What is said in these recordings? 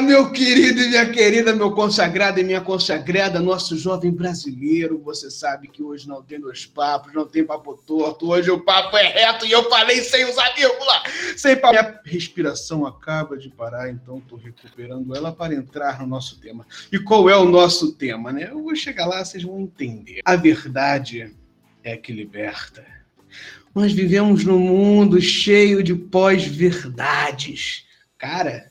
meu querido e minha querida, meu consagrado e minha consagrada, nosso jovem brasileiro. Você sabe que hoje não tem dois papos, não tem papo torto. Hoje o papo é reto e eu falei sem usar vírgula. Sem papo. Minha respiração acaba de parar, então estou recuperando ela para entrar no nosso tema. E qual é o nosso tema, né? Eu vou chegar lá, vocês vão entender. A verdade é que liberta. Nós vivemos num mundo cheio de pós-verdades. Cara,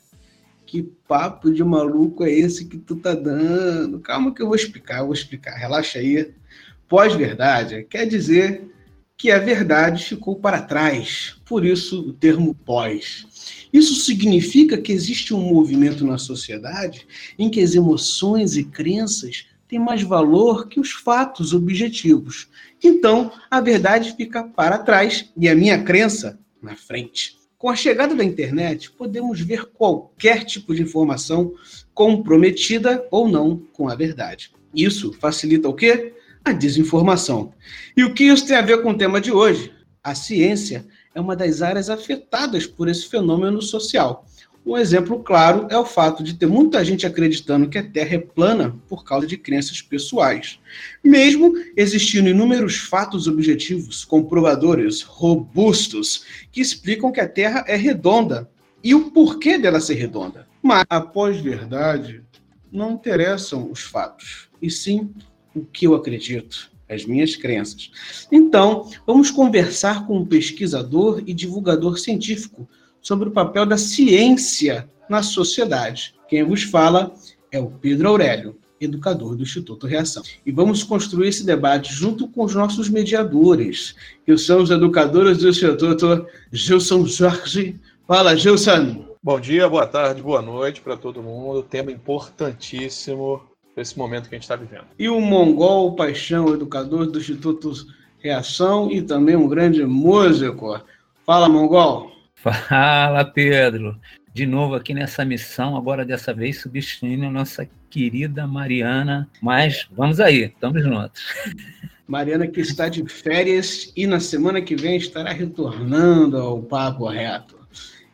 que papo de maluco é esse que tu tá dando? Calma que eu vou explicar, eu vou explicar. Relaxa aí. Pós-verdade quer dizer que a verdade ficou para trás. Por isso o termo pós. Isso significa que existe um movimento na sociedade em que as emoções e crenças têm mais valor que os fatos objetivos. Então, a verdade fica para trás e a minha crença na frente. Com a chegada da internet, podemos ver qualquer tipo de informação comprometida ou não com a verdade. Isso facilita o quê? A desinformação. E o que isso tem a ver com o tema de hoje? A ciência é uma das áreas afetadas por esse fenômeno social. Um exemplo claro é o fato de ter muita gente acreditando que a Terra é plana por causa de crenças pessoais. Mesmo existindo inúmeros fatos objetivos, comprovadores, robustos, que explicam que a Terra é redonda e o porquê dela ser redonda. Mas, após verdade, não interessam os fatos, e sim o que eu acredito as minhas crenças. Então, vamos conversar com um pesquisador e divulgador científico sobre o papel da ciência na sociedade. Quem vos fala é o Pedro Aurélio, educador do Instituto Reação. E vamos construir esse debate junto com os nossos mediadores, que são os educadores do Instituto Gilson Jorge. Fala, Gilson! Bom dia, boa tarde, boa noite para todo mundo. Tema importantíssimo para esse momento que a gente está vivendo. E o Mongol Paixão, educador do Instituto Reação e também um grande músico. Fala, Mongol! Fala, Pedro. De novo aqui nessa missão, agora dessa vez substituindo a nossa querida Mariana. Mas vamos aí, estamos juntos. Mariana que está de férias e na semana que vem estará retornando ao Papo Reto.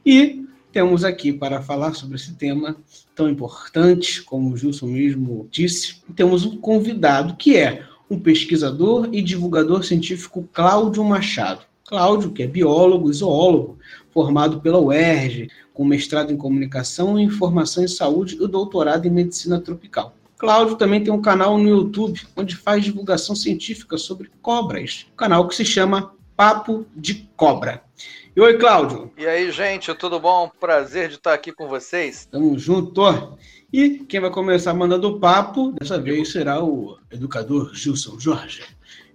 E temos aqui para falar sobre esse tema tão importante, como o Gilson mesmo disse, temos um convidado que é um pesquisador e divulgador científico Cláudio Machado. Cláudio, que é biólogo e zoólogo, formado pela UERJ, com mestrado em comunicação e informação em saúde e doutorado em medicina tropical. Cláudio também tem um canal no YouTube onde faz divulgação científica sobre cobras, um canal que se chama Papo de Cobra. E oi, Cláudio. E aí, gente, tudo bom? Prazer de estar aqui com vocês. Tamo junto. E quem vai começar mandando o papo, dessa vez será o educador Gilson Jorge.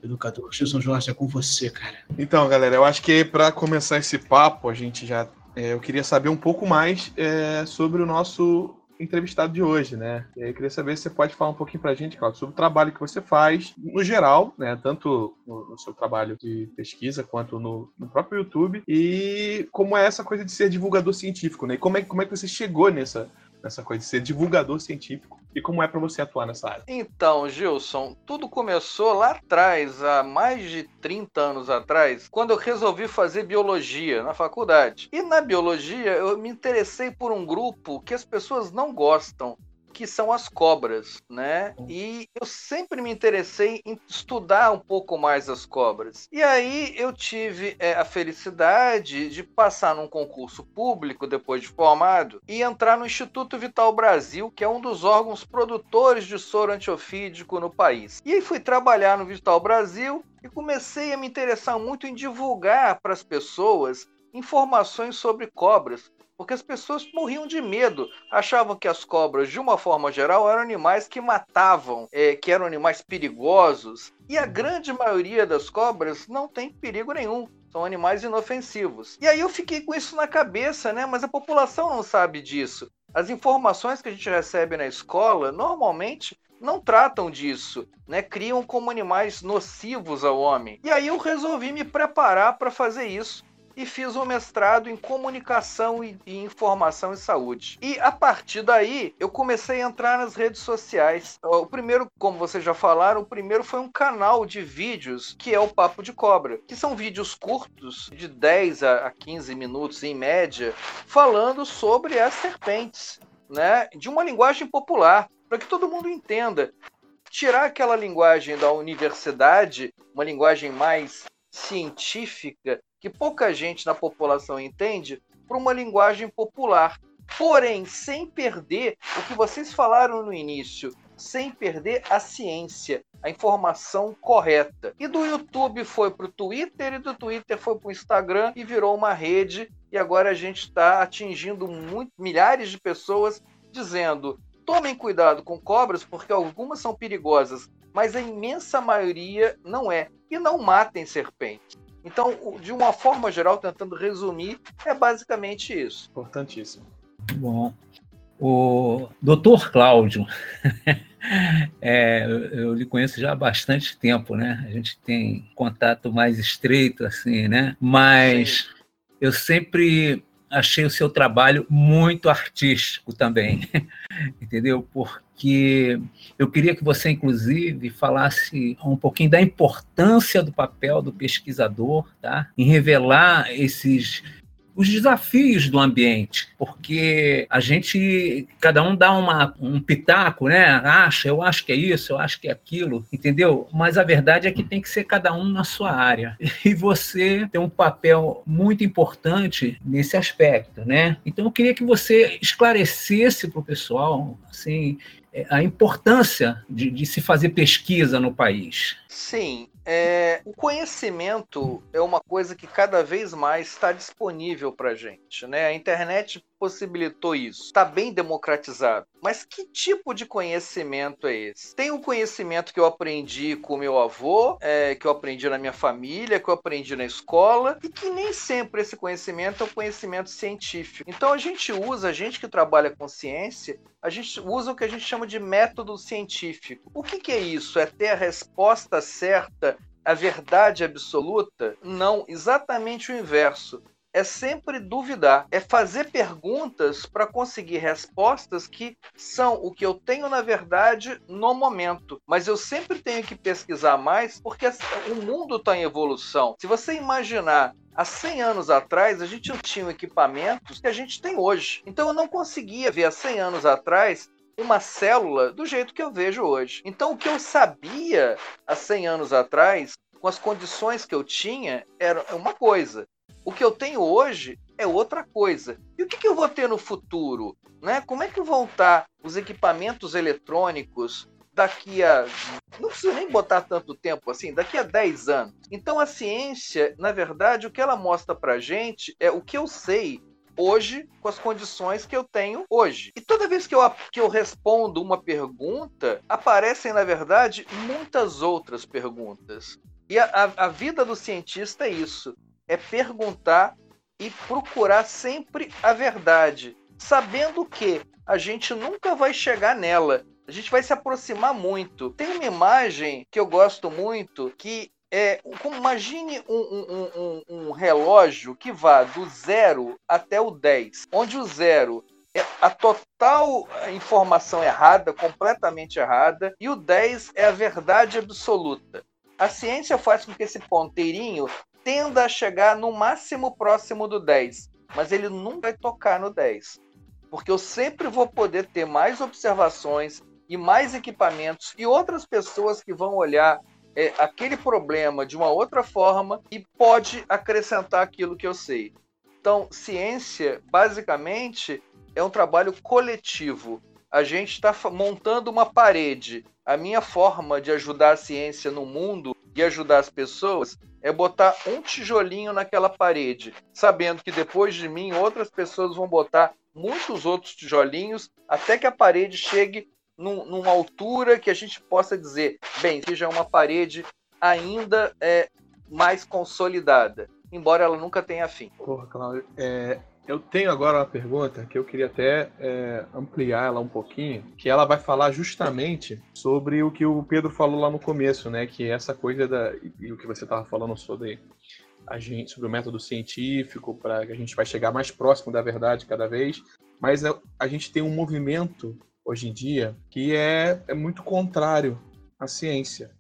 Educador Gilson Jorge, é com você, cara. Então, galera, eu acho que para começar esse papo, a gente já. É, eu queria saber um pouco mais é, sobre o nosso entrevistado de hoje, né? Eu queria saber se você pode falar um pouquinho pra gente, Claudio, sobre o trabalho que você faz, no geral, né? Tanto no, no seu trabalho de pesquisa quanto no, no, próprio YouTube, e como é essa coisa de ser divulgador científico, né? E como é, como é que você chegou nessa, nessa coisa de ser divulgador científico e como é para você atuar nessa área? Então, Gilson, tudo começou lá atrás, há mais de 30 anos atrás, quando eu resolvi fazer biologia na faculdade. E na biologia eu me interessei por um grupo que as pessoas não gostam, que são as cobras, né? E eu sempre me interessei em estudar um pouco mais as cobras. E aí eu tive é, a felicidade de passar num concurso público depois de formado e entrar no Instituto Vital Brasil, que é um dos órgãos produtores de soro antiofídico no país. E aí fui trabalhar no Vital Brasil e comecei a me interessar muito em divulgar para as pessoas informações sobre cobras, porque as pessoas morriam de medo, achavam que as cobras, de uma forma geral, eram animais que matavam, é, que eram animais perigosos. E a grande maioria das cobras não tem perigo nenhum. São animais inofensivos. E aí eu fiquei com isso na cabeça, né? Mas a população não sabe disso. As informações que a gente recebe na escola normalmente não tratam disso, né? Criam como animais nocivos ao homem. E aí eu resolvi me preparar para fazer isso e fiz um mestrado em comunicação e, e, informação e saúde. E a partir daí eu comecei a entrar nas redes sociais. O primeiro, como vocês já falaram, o primeiro foi um canal de vídeos que é o Papo de Cobra, que são vídeos curtos, de 10 a 15 minutos em média, falando sobre as serpentes, né? De uma linguagem popular, para que todo mundo entenda. Tirar aquela linguagem da universidade, uma linguagem mais científica que pouca gente na população entende para uma linguagem popular. Porém, sem perder o que vocês falaram no início, sem perder a ciência, a informação correta. E do YouTube foi para o Twitter, e do Twitter foi para o Instagram e virou uma rede. E agora a gente está atingindo muito, milhares de pessoas dizendo: tomem cuidado com cobras, porque algumas são perigosas, mas a imensa maioria não é. E não matem serpentes. Então, de uma forma geral, tentando resumir, é basicamente isso. Importantíssimo. Bom. O doutor Cláudio, é, eu lhe conheço já há bastante tempo, né? A gente tem contato mais estreito, assim, né? Mas Sim. eu sempre achei o seu trabalho muito artístico também, entendeu? Porque eu queria que você, inclusive, falasse um pouquinho da importância do papel do pesquisador, tá? Em revelar esses os desafios do ambiente, porque a gente, cada um dá uma, um pitaco, né? Acha, eu acho que é isso, eu acho que é aquilo, entendeu? Mas a verdade é que tem que ser cada um na sua área. E você tem um papel muito importante nesse aspecto, né? Então eu queria que você esclarecesse para o pessoal, assim, a importância de, de se fazer pesquisa no país. Sim, é, o conhecimento é uma coisa que cada vez mais está disponível para gente. Né? A internet possibilitou isso. Está bem democratizado. Mas que tipo de conhecimento é esse? Tem o conhecimento que eu aprendi com meu avô, é, que eu aprendi na minha família, que eu aprendi na escola, e que nem sempre esse conhecimento é o conhecimento científico. Então a gente usa, a gente que trabalha com ciência, a gente usa o que a gente chama de método científico. O que, que é isso? É ter a resposta certa a verdade absoluta? Não, exatamente o inverso é sempre duvidar, é fazer perguntas para conseguir respostas que são o que eu tenho na verdade no momento. Mas eu sempre tenho que pesquisar mais porque o mundo está em evolução. Se você imaginar Há 100 anos atrás, a gente não tinha equipamentos que a gente tem hoje. Então, eu não conseguia ver há 100 anos atrás uma célula do jeito que eu vejo hoje. Então, o que eu sabia há 100 anos atrás, com as condições que eu tinha, era uma coisa. O que eu tenho hoje é outra coisa. E o que, que eu vou ter no futuro? Né? Como é que vão estar os equipamentos eletrônicos daqui a. Não precisa nem botar tanto tempo assim, daqui a 10 anos. Então a ciência, na verdade, o que ela mostra pra gente é o que eu sei hoje com as condições que eu tenho hoje. E toda vez que eu, que eu respondo uma pergunta, aparecem, na verdade, muitas outras perguntas. E a, a vida do cientista é isso é perguntar e procurar sempre a verdade, sabendo que a gente nunca vai chegar nela. A gente vai se aproximar muito. Tem uma imagem que eu gosto muito que é, imagine um, um, um, um, relógio que vá do zero até o 10, onde o zero é a total informação errada, completamente errada, e o 10 é a verdade absoluta. A ciência faz com que esse ponteirinho tenda a chegar no máximo próximo do 10, mas ele nunca vai tocar no 10. Porque eu sempre vou poder ter mais observações e mais equipamentos e outras pessoas que vão olhar é, aquele problema de uma outra forma e pode acrescentar aquilo que eu sei. Então, ciência, basicamente, é um trabalho coletivo. A gente está montando uma parede. A minha forma de ajudar a ciência no mundo e ajudar as pessoas é botar um tijolinho naquela parede, sabendo que depois de mim outras pessoas vão botar muitos outros tijolinhos até que a parede chegue num, numa altura que a gente possa dizer, bem, seja uma parede ainda é, mais consolidada, embora ela nunca tenha fim. Porra, Cláudio, é, Eu tenho agora uma pergunta que eu queria até é, ampliar ela um pouquinho, que ela vai falar justamente sobre o que o Pedro falou lá no começo, né? Que é essa coisa da e o que você estava falando sobre a gente, sobre o método científico, para que a gente vai chegar mais próximo da verdade cada vez. Mas a, gente tem um movimento hoje em dia que é, é muito contrário à ciência.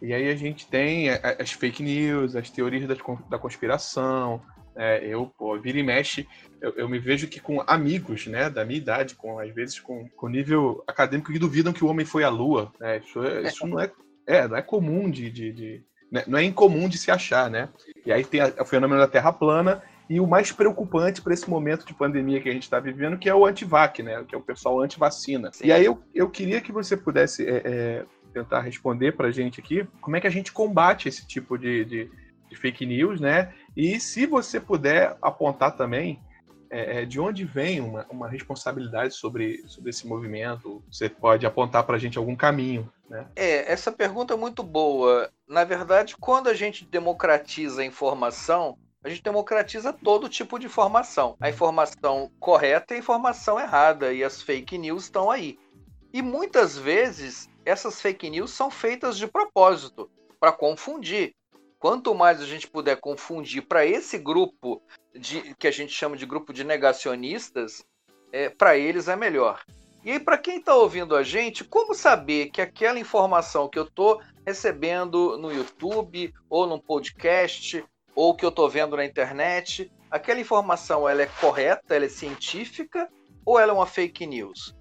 E aí a gente tem as fake news, as teorias da conspiração, é, eu, pô, vira e mexe, eu, eu, me vejo que com amigos, né, da minha idade, com às vezes com, com nível acadêmico que duvidam que o homem foi à Lua. Né? Isso, é, isso não é, é, não é comum de, de, de né? não é incomum de se achar, né? E aí tem o fenômeno da Terra plana e o mais preocupante para esse momento de pandemia que a gente está vivendo, que é o antivac, né? Que é o pessoal anti-vacina. E aí eu, eu queria que você pudesse é, é, tentar responder para a gente aqui como é que a gente combate esse tipo de, de, de fake news, né? E se você puder apontar também é, é, de onde vem uma, uma, responsabilidade sobre, sobre esse movimento? Você pode apontar para a gente algum caminho, né? É, essa pergunta é muito boa. Na verdade, quando a gente democratiza a informação, a gente democratiza todo tipo de informação. A informação correta e a informação errada, e as fake news estão aí. E muitas vezes essas fake news são feitas de propósito, para confundir. Quanto mais a gente puder confundir para esse grupo de, que a gente chama de grupo de negacionistas, é, para eles é melhor. E aí, para quem está ouvindo a gente, como saber que aquela informação que eu estou recebendo no YouTube, ou num podcast, ou que eu estou vendo na internet, aquela informação ela é correta, ela é científica, ou ela é uma fake news?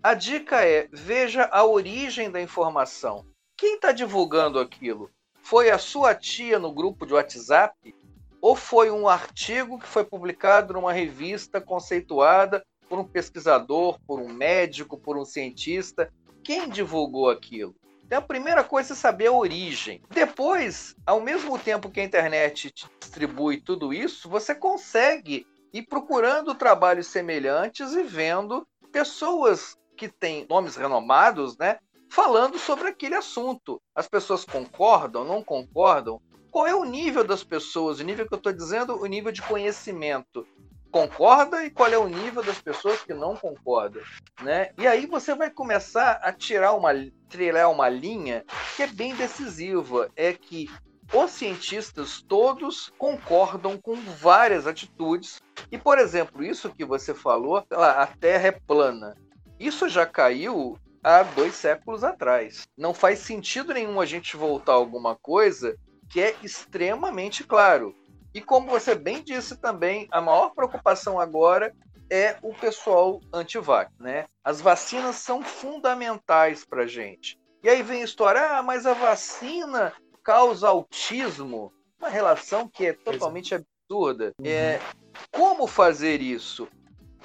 A dica é: veja a origem da informação. Quem está divulgando aquilo? Foi a sua tia no grupo de WhatsApp? Ou foi um artigo que foi publicado numa revista conceituada por um pesquisador, por um médico, por um cientista? Quem divulgou aquilo? Então, a primeira coisa é saber a origem. Depois, ao mesmo tempo que a internet te distribui tudo isso, você consegue ir procurando trabalhos semelhantes e vendo pessoas que têm nomes renomados, né, falando sobre aquele assunto. As pessoas concordam, não concordam? Qual é o nível das pessoas? O nível que eu estou dizendo, o nível de conhecimento. Concorda e qual é o nível das pessoas que não concordam, né? E aí você vai começar a tirar uma trilhar uma linha que é bem decisiva, é que os cientistas todos concordam com várias atitudes. E, por exemplo, isso que você falou, a Terra é plana. Isso já caiu há dois séculos atrás. Não faz sentido nenhum a gente voltar a alguma coisa que é extremamente claro. E como você bem disse também, a maior preocupação agora é o pessoal anti-vac, né? As vacinas são fundamentais para gente. E aí vem a história, ah, mas a vacina causa autismo, uma relação que é totalmente absurda. Uhum. É, como fazer isso?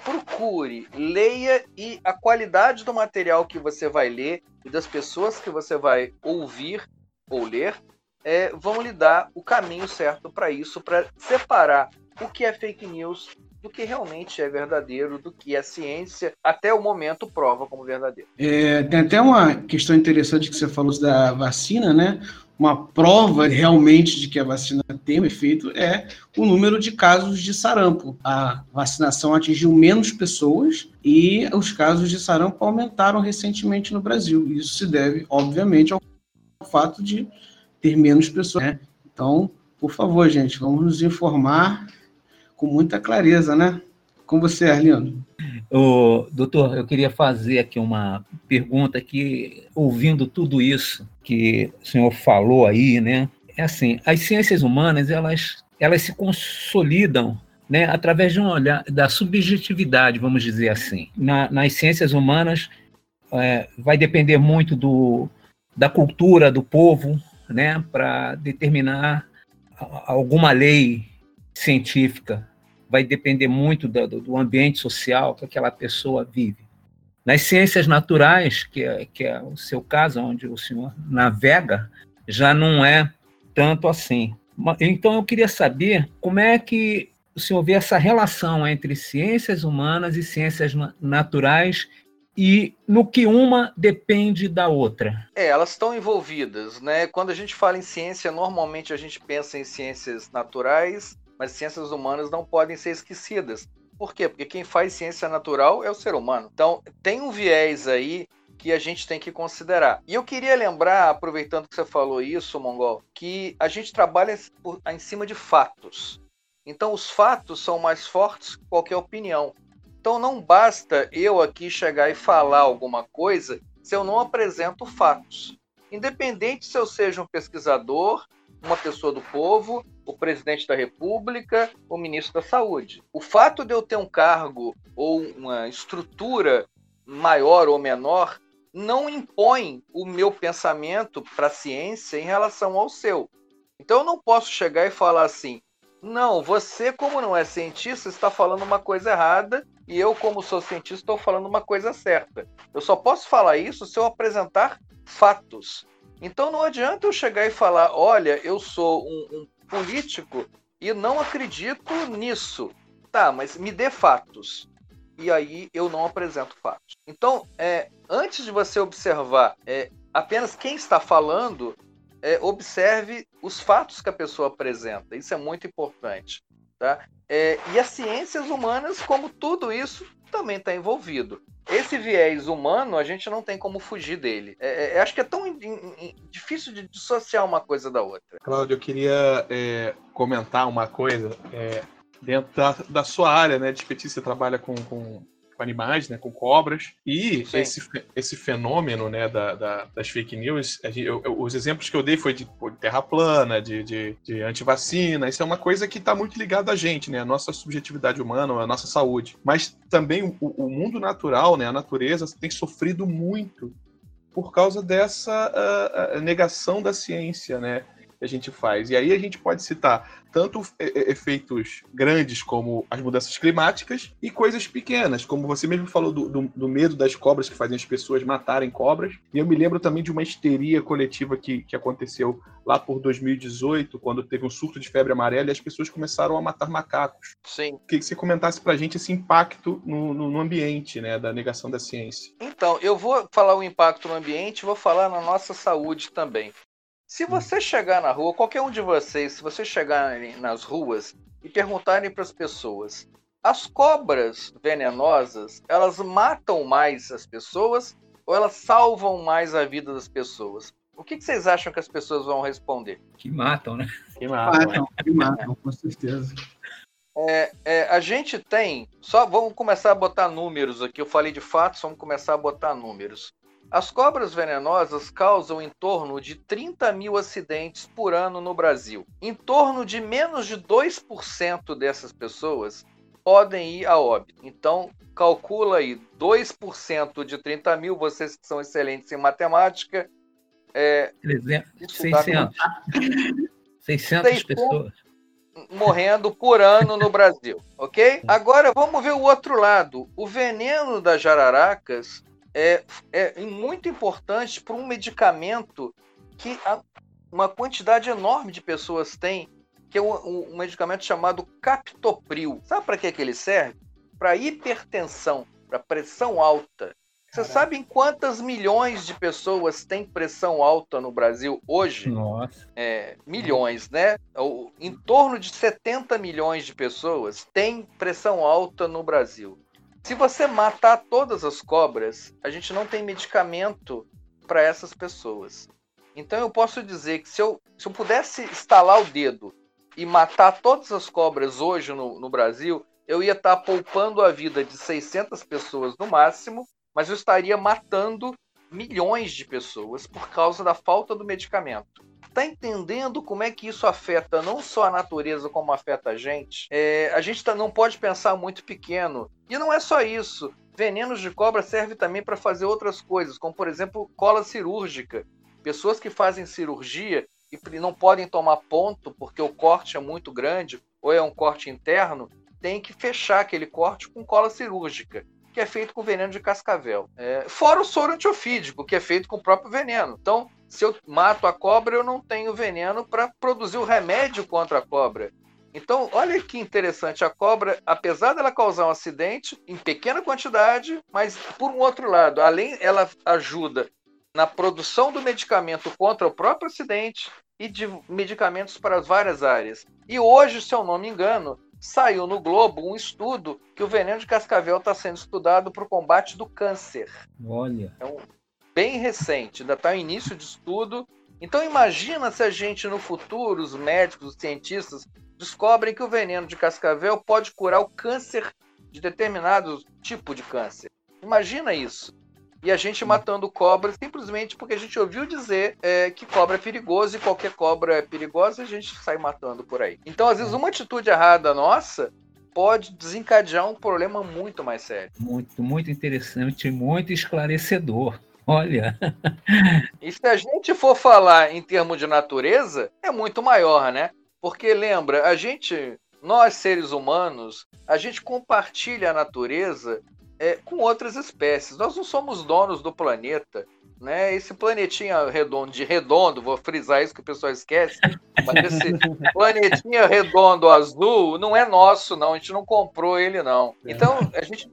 Procure, leia e a qualidade do material que você vai ler e das pessoas que você vai ouvir ou ler é, vão lhe dar o caminho certo para isso, para separar o que é fake news do que realmente é verdadeiro, do que a ciência, até o momento, prova como verdadeiro. É, tem até uma questão interessante que você falou da vacina, né? Uma prova realmente de que a vacina tem um efeito é o número de casos de sarampo. A vacinação atingiu menos pessoas e os casos de sarampo aumentaram recentemente no Brasil. Isso se deve, obviamente, ao fato de ter menos pessoas. Né? Então, por favor, gente, vamos nos informar com muita clareza, né? Com você, Arlindo. O, doutor, eu queria fazer aqui uma pergunta que, ouvindo tudo isso que o senhor falou aí, né? É assim, as ciências humanas, elas, elas se consolidam né, através de um olhar da subjetividade, vamos dizer assim. Na, nas ciências humanas, é, vai depender muito do, da cultura do povo, né, para determinar alguma lei científica vai depender muito do, do, ambiente social que aquela pessoa vive. Nas ciências naturais, que é, que é o seu caso, onde o senhor navega, já não é tanto assim. Então, eu queria saber como é que o senhor vê essa relação entre ciências humanas e ciências naturais e no que uma depende da outra. É, elas estão envolvidas, né? Quando a gente fala em ciência, normalmente a gente pensa em ciências naturais mas ciências humanas não podem ser esquecidas. Por quê? Porque quem faz ciência natural é o ser humano. Então, tem um viés aí que a gente tem que considerar. E eu queria lembrar, aproveitando que você falou isso, Mongol, que a gente trabalha em cima de fatos. Então, os fatos são mais fortes que qualquer opinião. Então, não basta eu aqui chegar e falar alguma coisa se eu não apresento fatos. Independente se eu seja um pesquisador, uma pessoa do povo, o presidente da República, o ministro da Saúde. O fato de eu ter um cargo ou uma estrutura maior ou menor não impõe o meu pensamento para a ciência em relação ao seu. Então eu não posso chegar e falar assim: não, você, como não é cientista, está falando uma coisa errada e eu, como sou cientista, estou falando uma coisa certa. Eu só posso falar isso se eu apresentar fatos. Então não adianta eu chegar e falar: olha, eu sou um, um político e não acredito nisso. Tá, mas me dê fatos. E aí eu não apresento fatos. Então, é, antes de você observar é, apenas quem está falando, é, observe os fatos que a pessoa apresenta. Isso é muito importante. Tá? É, e as ciências humanas, como tudo isso, também está envolvido. Esse viés humano, a gente não tem como fugir dele. É, é, acho que é tão in, in, difícil de dissociar uma coisa da outra. Cláudio, eu queria é, comentar uma coisa é, dentro da, da, sua área né, de expertise. Você trabalha com, com com animais, né, com cobras. E esse, esse fenômeno né, da, da, das fake news, eu, eu, os exemplos que eu dei foi de, de terra plana, de, de, de antivacina. Isso é uma coisa que está muito ligada a gente, né, a nossa subjetividade humana, a nossa saúde. Mas também o, o mundo natural, né, a natureza, tem sofrido muito por causa dessa uh, negação da ciência, né? Que a gente faz. E aí a gente pode citar tanto efeitos grandes como as mudanças climáticas e coisas pequenas, como você mesmo falou do, do, do, medo das cobras que fazem as pessoas matarem cobras. E eu me lembro também de uma histeria coletiva que, que aconteceu lá por 2018, quando teve um surto de febre amarela e as pessoas começaram a matar macacos. Sim. Queria que você comentasse pra gente esse impacto no, no, no ambiente, né, da negação da ciência. Então, eu vou falar o impacto no ambiente, vou falar na nossa saúde também. Se você chegar na rua, qualquer um de vocês, se você chegar nas ruas e perguntarem para as pessoas, as cobras venenosas, elas matam mais as pessoas ou elas salvam mais a vida das pessoas? O que, que vocês acham que as pessoas vão responder? Que matam, né? Que matam, matam que matam, com certeza. É, é, a gente tem, só vamos começar a botar números aqui. Eu falei de fatos, vamos começar a botar números. As cobras venenosas causam em torno de 30 mil acidentes por ano no Brasil. Em torno de menos de 2% dessas pessoas podem ir a óbito. Então, calcula aí 2% de 30 mil, vocês que são excelentes em matemática. É, 300, 600. 600 pessoas. Morrendo por ano no Brasil, ok? Agora vamos ver o outro lado. O veneno das jararacas é, é muito importante para um medicamento que a, uma quantidade enorme de pessoas tem, que é um, um medicamento chamado Captopril. Sabe para que, que ele serve? Para hipertensão, para pressão alta. Você sabe em quantas milhões de pessoas tem pressão alta no Brasil hoje? Nossa. É, milhões, né? Em torno de 70 milhões de pessoas tem pressão alta no Brasil. Se você matar todas as cobras, a gente não tem medicamento para essas pessoas. Então eu posso dizer que se eu, se eu pudesse estalar o dedo e matar todas as cobras hoje no, no Brasil, eu ia estar tá poupando a vida de 600 pessoas no máximo, mas eu estaria matando milhões de pessoas por causa da falta do medicamento está entendendo como é que isso afeta não só a natureza, como afeta a gente? É, a gente tá, não pode pensar muito pequeno. E não é só isso. Venenos de cobra servem também para fazer outras coisas, como por exemplo cola cirúrgica. Pessoas que fazem cirurgia e não podem tomar ponto porque o corte é muito grande ou é um corte interno, tem que fechar aquele corte com cola cirúrgica que é feito com veneno de cascavel. É, fora o soro antiofídico, que é feito com o próprio veneno. Então, se eu mato a cobra, eu não tenho veneno para produzir o remédio contra a cobra. Então, olha que interessante, a cobra, apesar dela causar um acidente em pequena quantidade, mas por um outro lado, além ela ajuda na produção do medicamento contra o próprio acidente e de medicamentos para as várias áreas. E hoje, se eu não me engano, saiu no Globo um estudo que o veneno de cascavel está sendo estudado para o combate do câncer. Olha. É um, bem recente, ainda está no início de estudo. Então imagina se a gente no futuro, os médicos, os cientistas, descobrem que o veneno de cascavel pode curar o câncer de determinado tipo de câncer. Imagina isso. E a gente matando cobra simplesmente porque a gente ouviu dizer é, que cobra é perigoso e qualquer cobra é perigosa, a gente sai matando por aí. Então, às vezes, uma atitude errada nossa pode desencadear um problema muito mais sério. Muito, muito interessante, muito esclarecedor. Olha. E se a gente for falar em termos de natureza, é muito maior, né? Porque lembra, a gente, nós seres humanos, a gente compartilha a natureza é, com outras espécies. Nós não somos donos do planeta. Né? Esse planetinha redondo, de redondo, vou frisar isso que o pessoal esquece, mas esse planetinha redondo azul não é nosso, não. A gente não comprou ele, não. Então, a gente,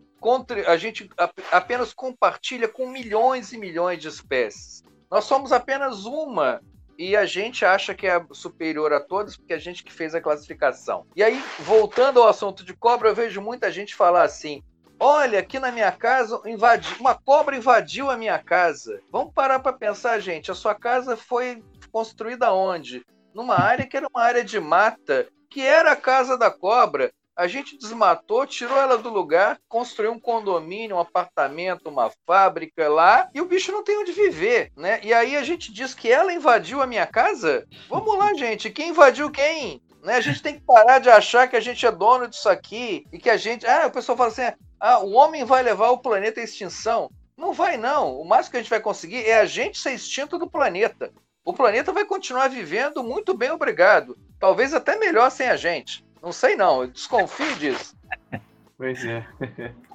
a gente apenas compartilha com milhões e milhões de espécies. Nós somos apenas uma e a gente acha que é superior a todas porque a gente que fez a classificação. E aí, voltando ao assunto de cobra, eu vejo muita gente falar assim: Olha, aqui na minha casa, invadi... uma cobra invadiu a minha casa. Vamos parar para pensar, gente. A sua casa foi construída onde? Numa área que era uma área de mata, que era a casa da cobra. A gente desmatou, tirou ela do lugar, construiu um condomínio, um apartamento, uma fábrica lá, e o bicho não tem onde viver, né? E aí a gente diz que ela invadiu a minha casa? Vamos lá, gente. Quem invadiu quem? Né? A gente tem que parar de achar que a gente é dono disso aqui e que a gente. Ah, o pessoal fala assim: ah, o homem vai levar o planeta à extinção. Não vai, não. O máximo que a gente vai conseguir é a gente ser extinto do planeta. O planeta vai continuar vivendo muito bem, obrigado. Talvez até melhor sem a gente. Não sei, não. Eu desconfio disso. Pois é.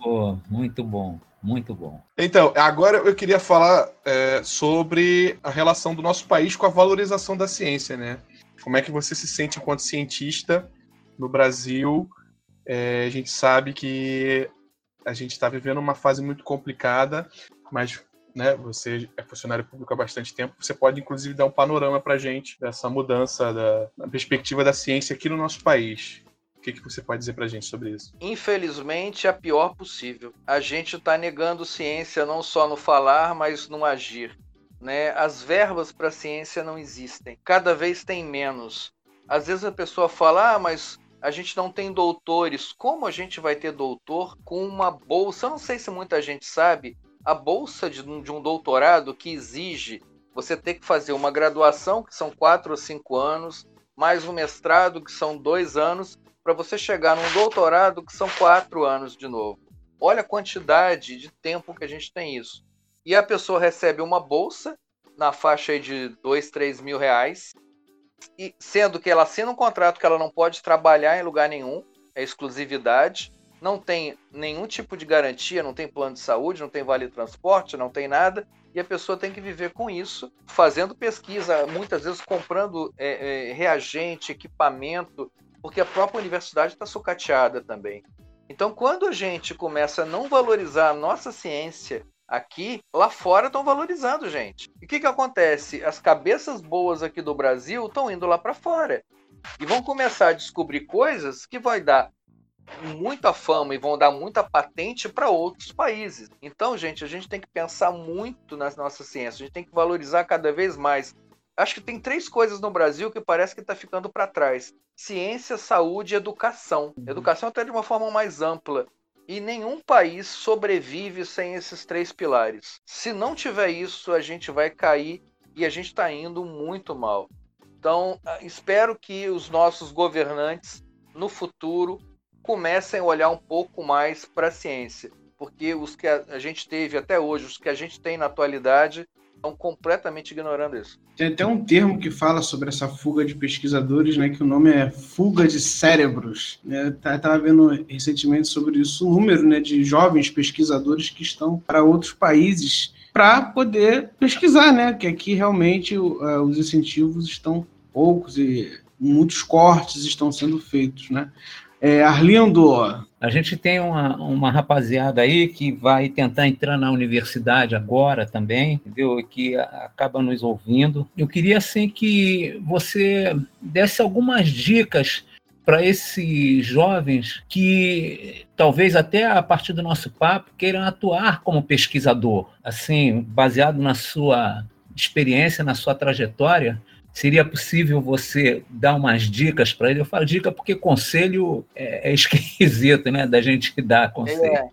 Pô, muito bom. Muito bom. Então, agora eu queria falar é, sobre a relação do nosso país com a valorização da ciência, né? Como é que você se sente enquanto cientista no Brasil? É, a gente sabe que a gente está vivendo uma fase muito complicada, mas né, você é funcionário público há bastante tempo, você pode inclusive dar um panorama para a gente dessa mudança da, da, perspectiva da ciência aqui no nosso país. O que, que você pode dizer para a gente sobre isso? Infelizmente, a pior possível. A gente está negando ciência não só no falar, mas no agir. Né? As verbas para ciência não existem. Cada vez tem menos. Às vezes a pessoa fala, ah, mas a gente não tem doutores. Como a gente vai ter doutor com uma bolsa? Eu não sei se muita gente sabe, a bolsa de, de um doutorado que exige você ter que fazer uma graduação, que são quatro ou cinco anos, mais um mestrado, que são dois anos, para você chegar num doutorado, que são quatro anos de novo. Olha a quantidade de tempo que a gente tem isso. E a pessoa recebe uma bolsa na faixa de dois, três mil reais, e sendo que ela assina um contrato que ela não pode trabalhar em lugar nenhum, é exclusividade, não tem nenhum tipo de garantia, não tem plano de saúde, não tem vale transporte, não tem nada, e a pessoa tem que viver com isso, fazendo pesquisa, muitas vezes comprando é, é, reagente, equipamento, porque a própria universidade está sucateada também. Então, quando a gente começa a não valorizar a nossa ciência aqui, lá fora estão valorizando, gente. E o que, que acontece? As cabeças boas aqui do Brasil estão indo lá para fora. E vão começar a descobrir coisas que vai dar muita fama e vão dar muita patente para outros países. Então, gente, a gente tem que pensar muito nas nossas ciências, a gente tem que valorizar cada vez mais. Acho que tem três coisas no Brasil que parece que está ficando para trás: ciência, saúde e educação. Educação até de uma forma mais ampla. E nenhum país sobrevive sem esses três pilares. Se não tiver isso, a gente vai cair e a gente está indo muito mal. Então, ah, espero que os nossos governantes, no futuro, comecem a olhar um pouco mais para a ciência, porque os que a gente teve até hoje, os que a gente tem na atualidade, estão completamente ignorando isso. Tem até um termo que fala sobre essa fuga de pesquisadores, né, que o nome é fuga de cérebros. Né? Estava vendo recentemente sobre isso, o número né, de jovens pesquisadores que estão para outros países para poder pesquisar, né? Que aqui realmente uh, os incentivos estão poucos e muitos cortes estão sendo feitos, né? É, Arlindo, a gente tem uma, uma rapaziada aí que vai tentar entrar na universidade agora também, entendeu? Que acaba nos ouvindo. Eu queria, assim, que você desse algumas dicas para esses jovens que talvez até a partir do nosso papo queiram atuar como pesquisador, assim, baseado na sua experiência, na sua trajetória, seria possível você dar umas dicas para ele? Eu falo dica porque conselho é, é, esquisito, né? Da gente dar conselho, é.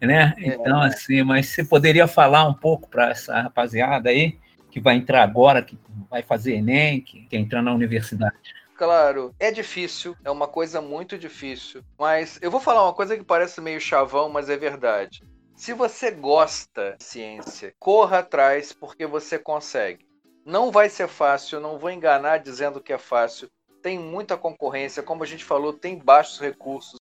né? Então, é. assim, mas você poderia falar um pouco para essa rapaziada aí que vai entrar agora, que vai fazer Enem, que quer entrar na universidade? Claro, é difícil, é uma coisa muito difícil, mas eu vou falar uma coisa que parece meio chavão, mas é verdade. Se você gosta de ciência, corra atrás porque você consegue. Não vai ser fácil, não vou enganar dizendo que é fácil. Tem muita concorrência, como a gente falou, tem baixos recursos.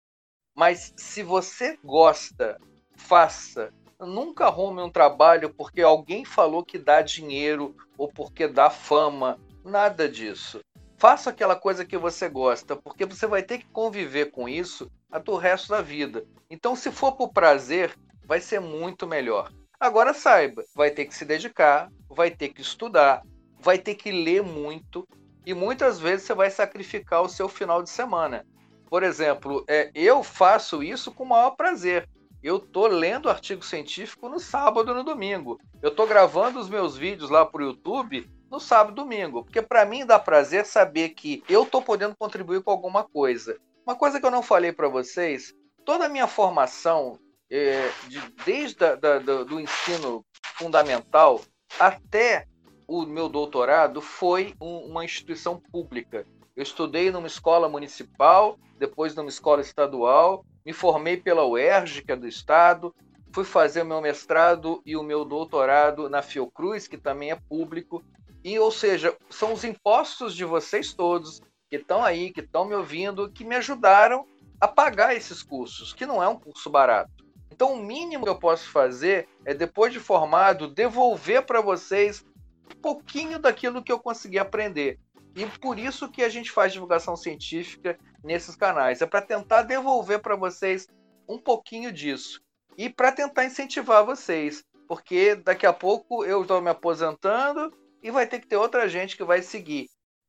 Mas se você gosta, faça. Nunca arrume um trabalho porque alguém falou que dá dinheiro ou porque dá fama. Nada disso. Faça aquela coisa que você gosta, porque você vai ter que conviver com isso até o resto da vida. Então, se for por prazer, vai ser muito melhor. Agora saiba, vai ter que se dedicar, vai ter que estudar, vai ter que ler muito e muitas vezes você vai sacrificar o seu final de semana. Por exemplo, é, eu faço isso com o maior prazer. Eu tô lendo artigo científico no sábado e no domingo. Eu tô gravando os meus vídeos lá pro YouTube no sábado e domingo, porque para mim dá prazer saber que eu tô podendo contribuir com alguma coisa. Uma coisa que eu não falei para vocês, toda a minha formação, é, de, desde da, do ensino fundamental até o meu doutorado foi um, uma instituição pública. Eu estudei numa escola municipal, depois numa escola estadual, me formei pela UERJ, que é do estado, fui fazer o meu mestrado e o meu doutorado na Fiocruz, que também é público. E, ou seja, são os impostos de vocês todos que estão aí, que estão me ouvindo, que me ajudaram a pagar esses cursos, que não é um curso barato. Então, o mínimo que eu posso fazer é, depois de formado, devolver para vocês pouquinho daquilo que eu consegui aprender. E por isso que a gente faz divulgação científica nesses canais. É para tentar devolver para vocês um pouquinho disso. E para tentar incentivar vocês. Porque daqui a pouco eu estou me aposentando e vai ter que ter outra gente que vai seguir.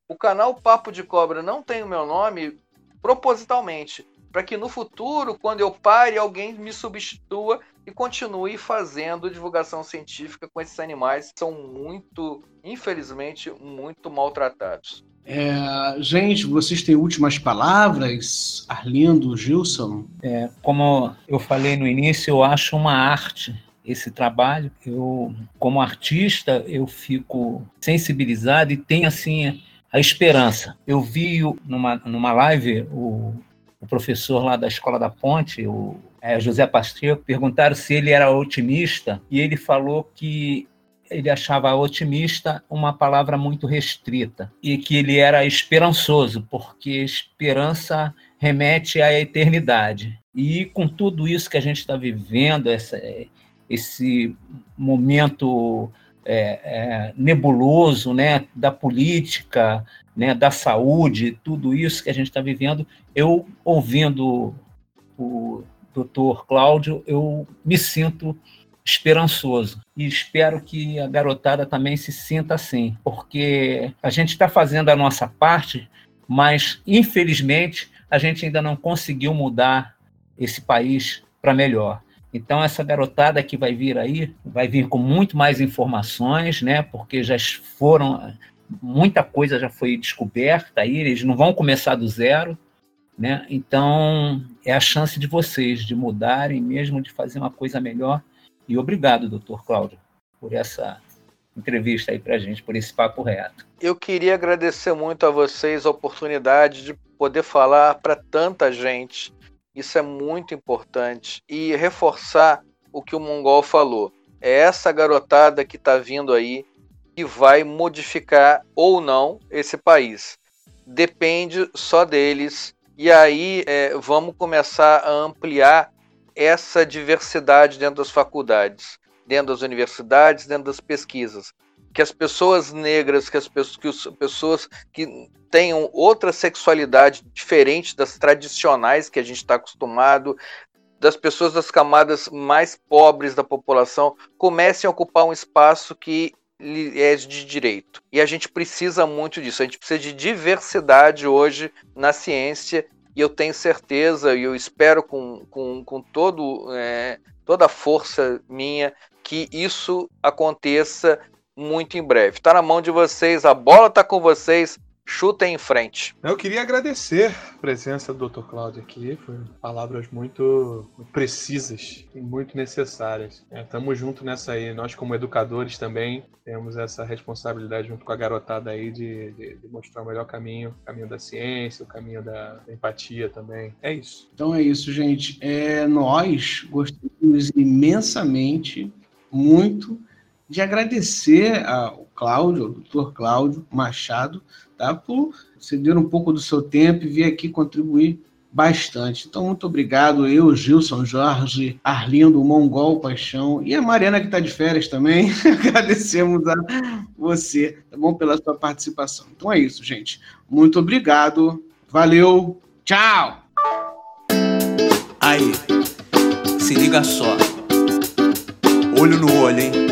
O canal Papo de Cobra não tem o meu nome propositalmente para que no futuro, quando eu pare, alguém me substitua e continue fazendo divulgação científica com esses animais que são muito, infelizmente, muito maltratados. É, gente, vocês têm últimas palavras? Arlindo, Gilson? É, como eu falei no início, eu acho uma arte esse trabalho. Eu, como artista, eu fico sensibilizado e tenho assim a esperança. Eu vi numa, numa live o o professor lá da Escola da Ponte, o é, José Pacheco, perguntaram se ele era otimista e ele falou que ele achava otimista uma palavra muito restrita e que ele era esperançoso, porque esperança remete à eternidade. E com tudo isso que a gente está vivendo, essa, esse momento é, é, nebuloso né, da política, né, da saúde, tudo isso que a gente está vivendo, eu ouvindo o doutor Cláudio, eu me sinto esperançoso e espero que a garotada também se sinta assim, porque a gente está fazendo a nossa parte, mas infelizmente a gente ainda não conseguiu mudar esse país para melhor. Então, essa garotada que vai vir aí, vai vir com muito mais informações, né? Porque já foram, muita coisa já foi descoberta aí, eles não vão começar do zero, né? Então, é a chance de vocês de mudarem, mesmo de fazer uma coisa melhor. E obrigado, doutor Cláudio, por essa entrevista aí para gente, por esse papo reto. Eu queria agradecer muito a vocês a oportunidade de poder falar para tanta gente isso é muito importante. E reforçar o que o Mongol falou. É essa garotada que está vindo aí que vai modificar ou não esse país. Depende só deles. E aí é, vamos começar a ampliar essa diversidade dentro das faculdades, dentro das universidades, dentro das pesquisas que as pessoas negras, que as pessoas que, as pessoas que tenham outra sexualidade diferente das tradicionais que a gente está acostumado, das pessoas das camadas mais pobres da população comecem a ocupar um espaço que é de direito. E a gente precisa muito disso. A gente precisa de diversidade hoje na ciência. E eu tenho certeza, e eu espero com, com, com todo, é, toda a força minha, que isso aconteça muito em breve. Está na mão de vocês, a bola está com vocês. Chutem em frente. Eu queria agradecer a presença do Dr. Cláudio aqui. Foram palavras muito precisas e muito necessárias. Estamos é, juntos nessa aí. Nós, como educadores, também temos essa responsabilidade junto com a garotada aí de, de, de mostrar o melhor caminho, o caminho da ciência, o caminho da, da empatia também. É isso. Então é isso, gente. É, nós gostamos imensamente, muito, de agradecer ao Cláudio, ao doutor Cláudio Machado, tá? por ceder um pouco do seu tempo e vir aqui contribuir bastante. Então, muito obrigado. Eu, Gilson Jorge, Arlindo, Mongol Paixão e a Mariana, que está de férias também. Agradecemos a você, tá bom? Pela sua participação. Então é isso, gente. Muito obrigado. Valeu. Tchau. Aí, se liga só. Olho no olho, hein?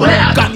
Well,